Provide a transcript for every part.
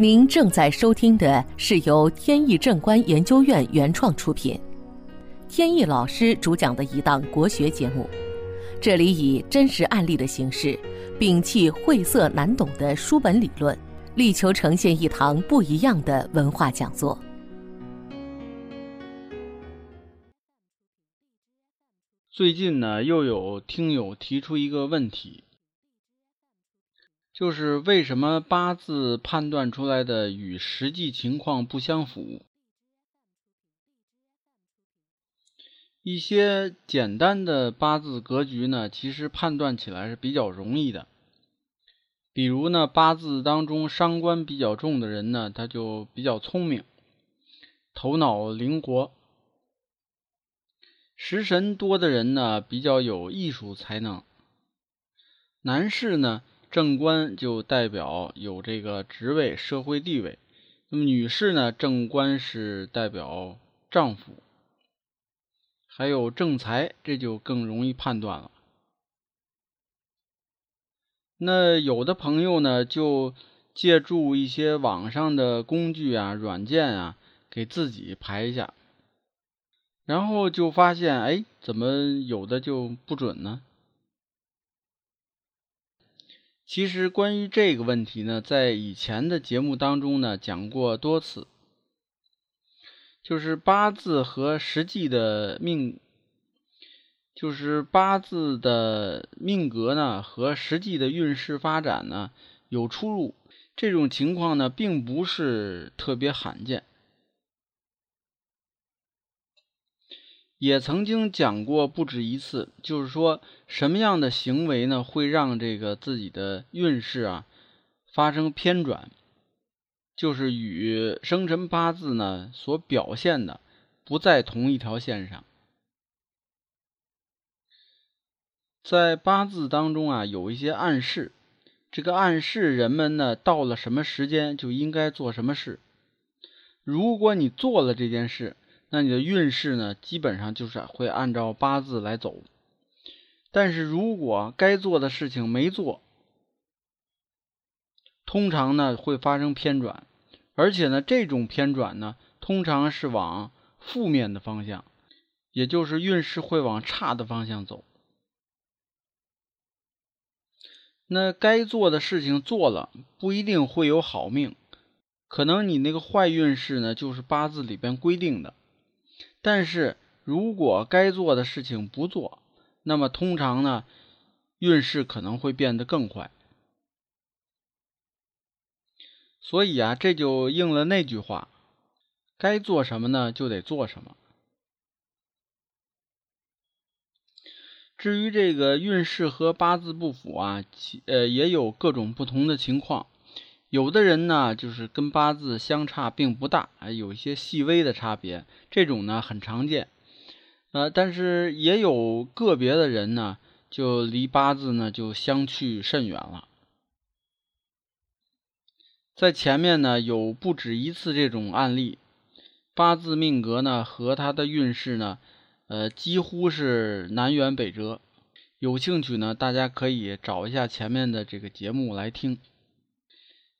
您正在收听的是由天意正观研究院原创出品，天意老师主讲的一档国学节目。这里以真实案例的形式，摒弃晦涩难懂的书本理论，力求呈现一堂不一样的文化讲座。最近呢，又有听友提出一个问题。就是为什么八字判断出来的与实际情况不相符？一些简单的八字格局呢，其实判断起来是比较容易的。比如呢，八字当中伤官比较重的人呢，他就比较聪明，头脑灵活；食神多的人呢，比较有艺术才能。男士呢？正官就代表有这个职位、社会地位。那么女士呢？正官是代表丈夫，还有正财，这就更容易判断了。那有的朋友呢，就借助一些网上的工具啊、软件啊，给自己排一下，然后就发现，哎，怎么有的就不准呢？其实关于这个问题呢，在以前的节目当中呢讲过多次，就是八字和实际的命，就是八字的命格呢和实际的运势发展呢有出入，这种情况呢并不是特别罕见。也曾经讲过不止一次，就是说什么样的行为呢，会让这个自己的运势啊发生偏转，就是与生辰八字呢所表现的不在同一条线上。在八字当中啊，有一些暗示，这个暗示人们呢到了什么时间就应该做什么事，如果你做了这件事。那你的运势呢，基本上就是会按照八字来走。但是如果该做的事情没做，通常呢会发生偏转，而且呢这种偏转呢，通常是往负面的方向，也就是运势会往差的方向走。那该做的事情做了，不一定会有好命，可能你那个坏运势呢，就是八字里边规定的。但是如果该做的事情不做，那么通常呢，运势可能会变得更坏。所以啊，这就应了那句话：该做什么呢，就得做什么。至于这个运势和八字不符啊，呃也有各种不同的情况。有的人呢，就是跟八字相差并不大，还有一些细微的差别，这种呢很常见。呃，但是也有个别的人呢，就离八字呢就相去甚远了。在前面呢有不止一次这种案例，八字命格呢和他的运势呢，呃几乎是南辕北辙。有兴趣呢，大家可以找一下前面的这个节目来听。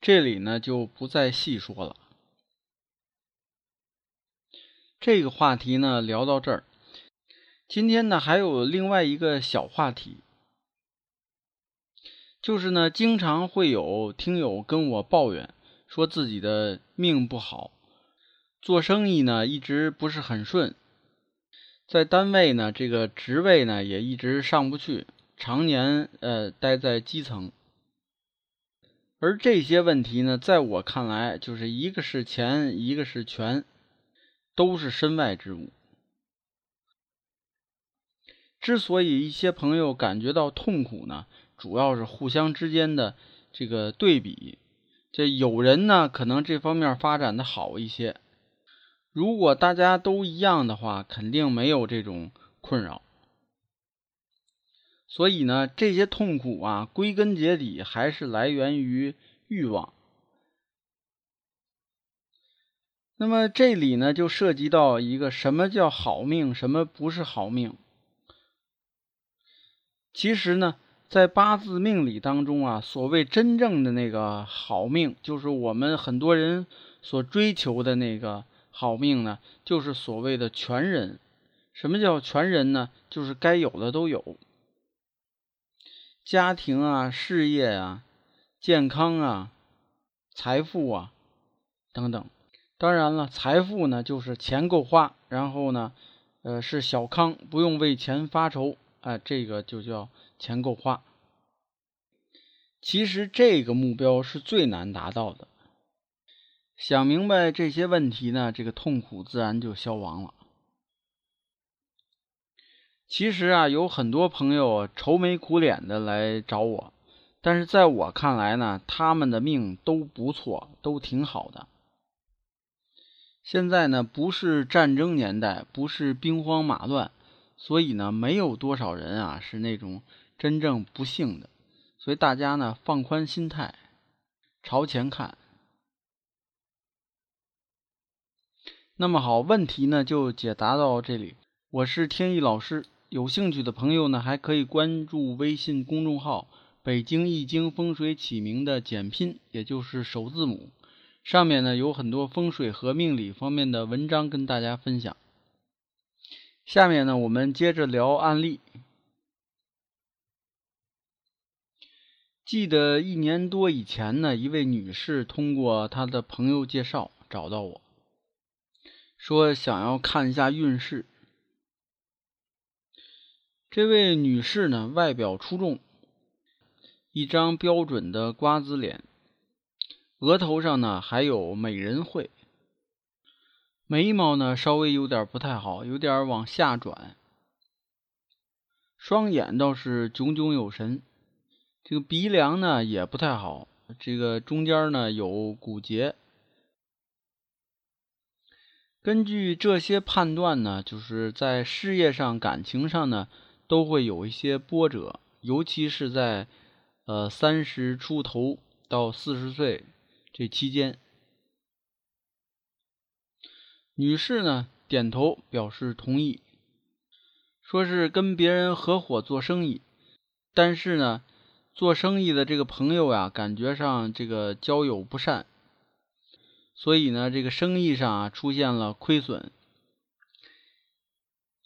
这里呢就不再细说了。这个话题呢聊到这儿，今天呢还有另外一个小话题，就是呢经常会有听友跟我抱怨，说自己的命不好，做生意呢一直不是很顺，在单位呢这个职位呢也一直上不去，常年呃待在基层。而这些问题呢，在我看来，就是一个是钱，一个是权，都是身外之物。之所以一些朋友感觉到痛苦呢，主要是互相之间的这个对比。这有人呢，可能这方面发展的好一些。如果大家都一样的话，肯定没有这种困扰。所以呢，这些痛苦啊，归根结底还是来源于欲望。那么这里呢，就涉及到一个什么叫好命，什么不是好命。其实呢，在八字命理当中啊，所谓真正的那个好命，就是我们很多人所追求的那个好命呢，就是所谓的全人。什么叫全人呢？就是该有的都有，家庭啊、事业啊、健康啊、财富啊等等。当然了，财富呢，就是钱够花，然后呢，呃，是小康，不用为钱发愁，哎，这个就叫钱够花。其实这个目标是最难达到的。想明白这些问题呢，这个痛苦自然就消亡了。其实啊，有很多朋友愁眉苦脸的来找我，但是在我看来呢，他们的命都不错，都挺好的。现在呢，不是战争年代，不是兵荒马乱，所以呢，没有多少人啊是那种真正不幸的。所以大家呢，放宽心态，朝前看。那么好，问题呢就解答到这里。我是天意老师，有兴趣的朋友呢，还可以关注微信公众号“北京易经风水起名”的简拼，也就是首字母。上面呢有很多风水和命理方面的文章跟大家分享。下面呢我们接着聊案例。记得一年多以前呢，一位女士通过她的朋友介绍找到我，说想要看一下运势。这位女士呢外表出众，一张标准的瓜子脸。额头上呢还有美人喙，眉毛呢稍微有点不太好，有点往下转，双眼倒是炯炯有神，这个鼻梁呢也不太好，这个中间呢有骨节。根据这些判断呢，就是在事业上、感情上呢都会有一些波折，尤其是在呃三十出头到四十岁。这期间，女士呢点头表示同意，说是跟别人合伙做生意，但是呢，做生意的这个朋友呀，感觉上这个交友不善，所以呢，这个生意上啊出现了亏损，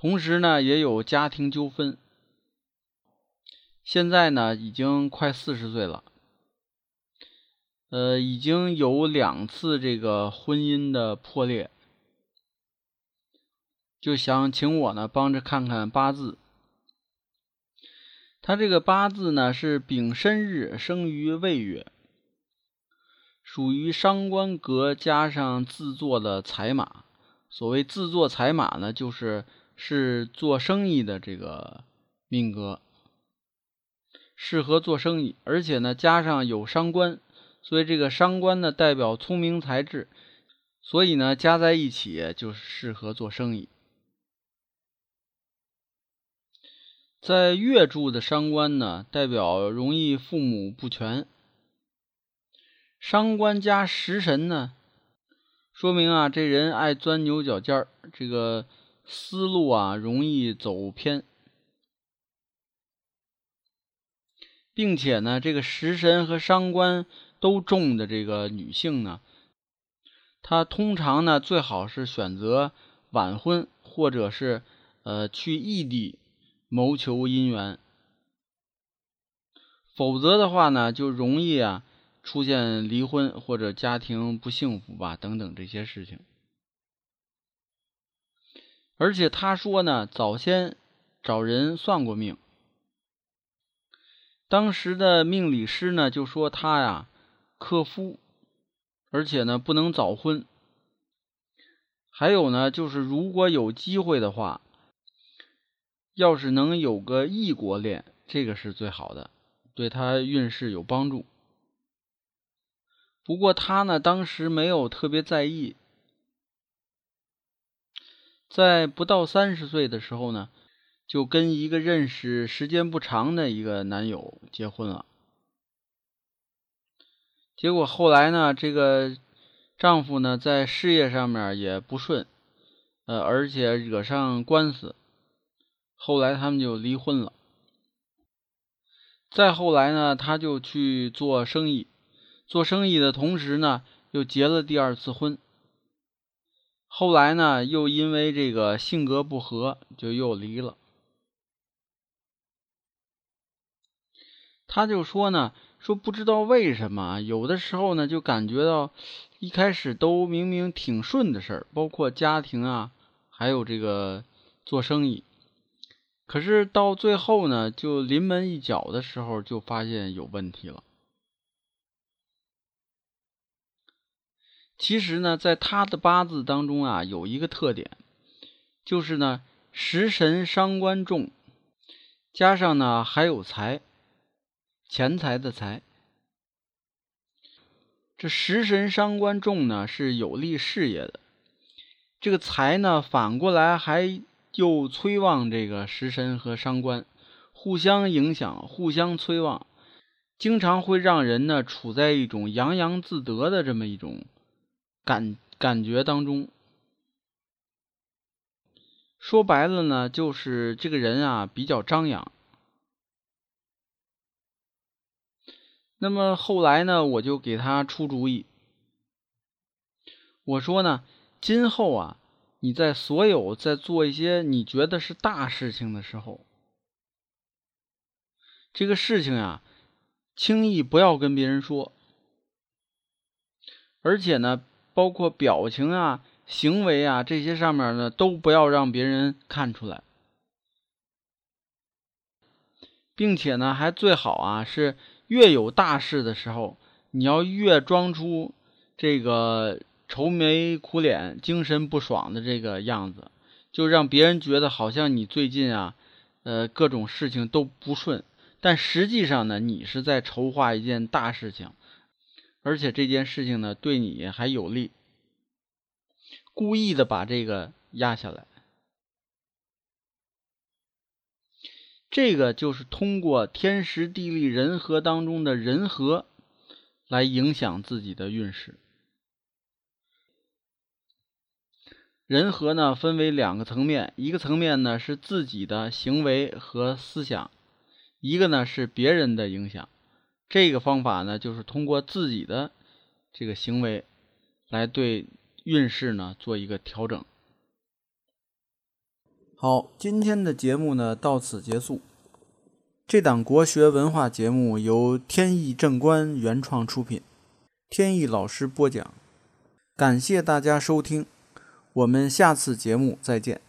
同时呢也有家庭纠纷，现在呢已经快四十岁了。呃，已经有两次这个婚姻的破裂，就想请我呢帮着看看八字。他这个八字呢是丙申日生于未月，属于伤官格加上自坐的财马。所谓自坐财马呢，就是是做生意的这个命格，适合做生意，而且呢加上有伤官。所以这个伤官呢，代表聪明才智，所以呢，加在一起就适合做生意。在月柱的伤官呢，代表容易父母不全。伤官加食神呢，说明啊，这人爱钻牛角尖儿，这个思路啊，容易走偏，并且呢，这个食神和伤官。都重的这个女性呢，她通常呢最好是选择晚婚，或者是呃去异地谋求姻缘，否则的话呢就容易啊出现离婚或者家庭不幸福吧等等这些事情。而且他说呢，早先找人算过命，当时的命理师呢就说他呀。克夫，而且呢不能早婚。还有呢，就是如果有机会的话，要是能有个异国恋，这个是最好的，对他运势有帮助。不过他呢当时没有特别在意，在不到三十岁的时候呢，就跟一个认识时间不长的一个男友结婚了。结果后来呢，这个丈夫呢在事业上面也不顺，呃，而且惹上官司，后来他们就离婚了。再后来呢，他就去做生意，做生意的同时呢，又结了第二次婚。后来呢，又因为这个性格不合，就又离了。他就说呢，说不知道为什么，有的时候呢，就感觉到一开始都明明挺顺的事儿，包括家庭啊，还有这个做生意。可是到最后呢，就临门一脚的时候，就发现有问题了。其实呢，在他的八字当中啊，有一个特点，就是呢，食神伤官重，加上呢还有财，钱财的财。这食神伤官重呢，是有利事业的；这个财呢，反过来还。又催旺这个食神和伤官，互相影响，互相催旺，经常会让人呢处在一种洋洋自得的这么一种感感觉当中。说白了呢，就是这个人啊比较张扬。那么后来呢，我就给他出主意，我说呢，今后啊。你在所有在做一些你觉得是大事情的时候，这个事情呀，轻易不要跟别人说，而且呢，包括表情啊、行为啊这些上面呢，都不要让别人看出来，并且呢，还最好啊，是越有大事的时候，你要越装出这个。愁眉苦脸、精神不爽的这个样子，就让别人觉得好像你最近啊，呃，各种事情都不顺。但实际上呢，你是在筹划一件大事情，而且这件事情呢，对你还有利。故意的把这个压下来，这个就是通过天时地利人和当中的人和，来影响自己的运势。人和呢分为两个层面，一个层面呢是自己的行为和思想，一个呢是别人的影响。这个方法呢就是通过自己的这个行为来对运势呢做一个调整。好，今天的节目呢到此结束。这档国学文化节目由天意正观原创出品，天意老师播讲，感谢大家收听。我们下次节目再见。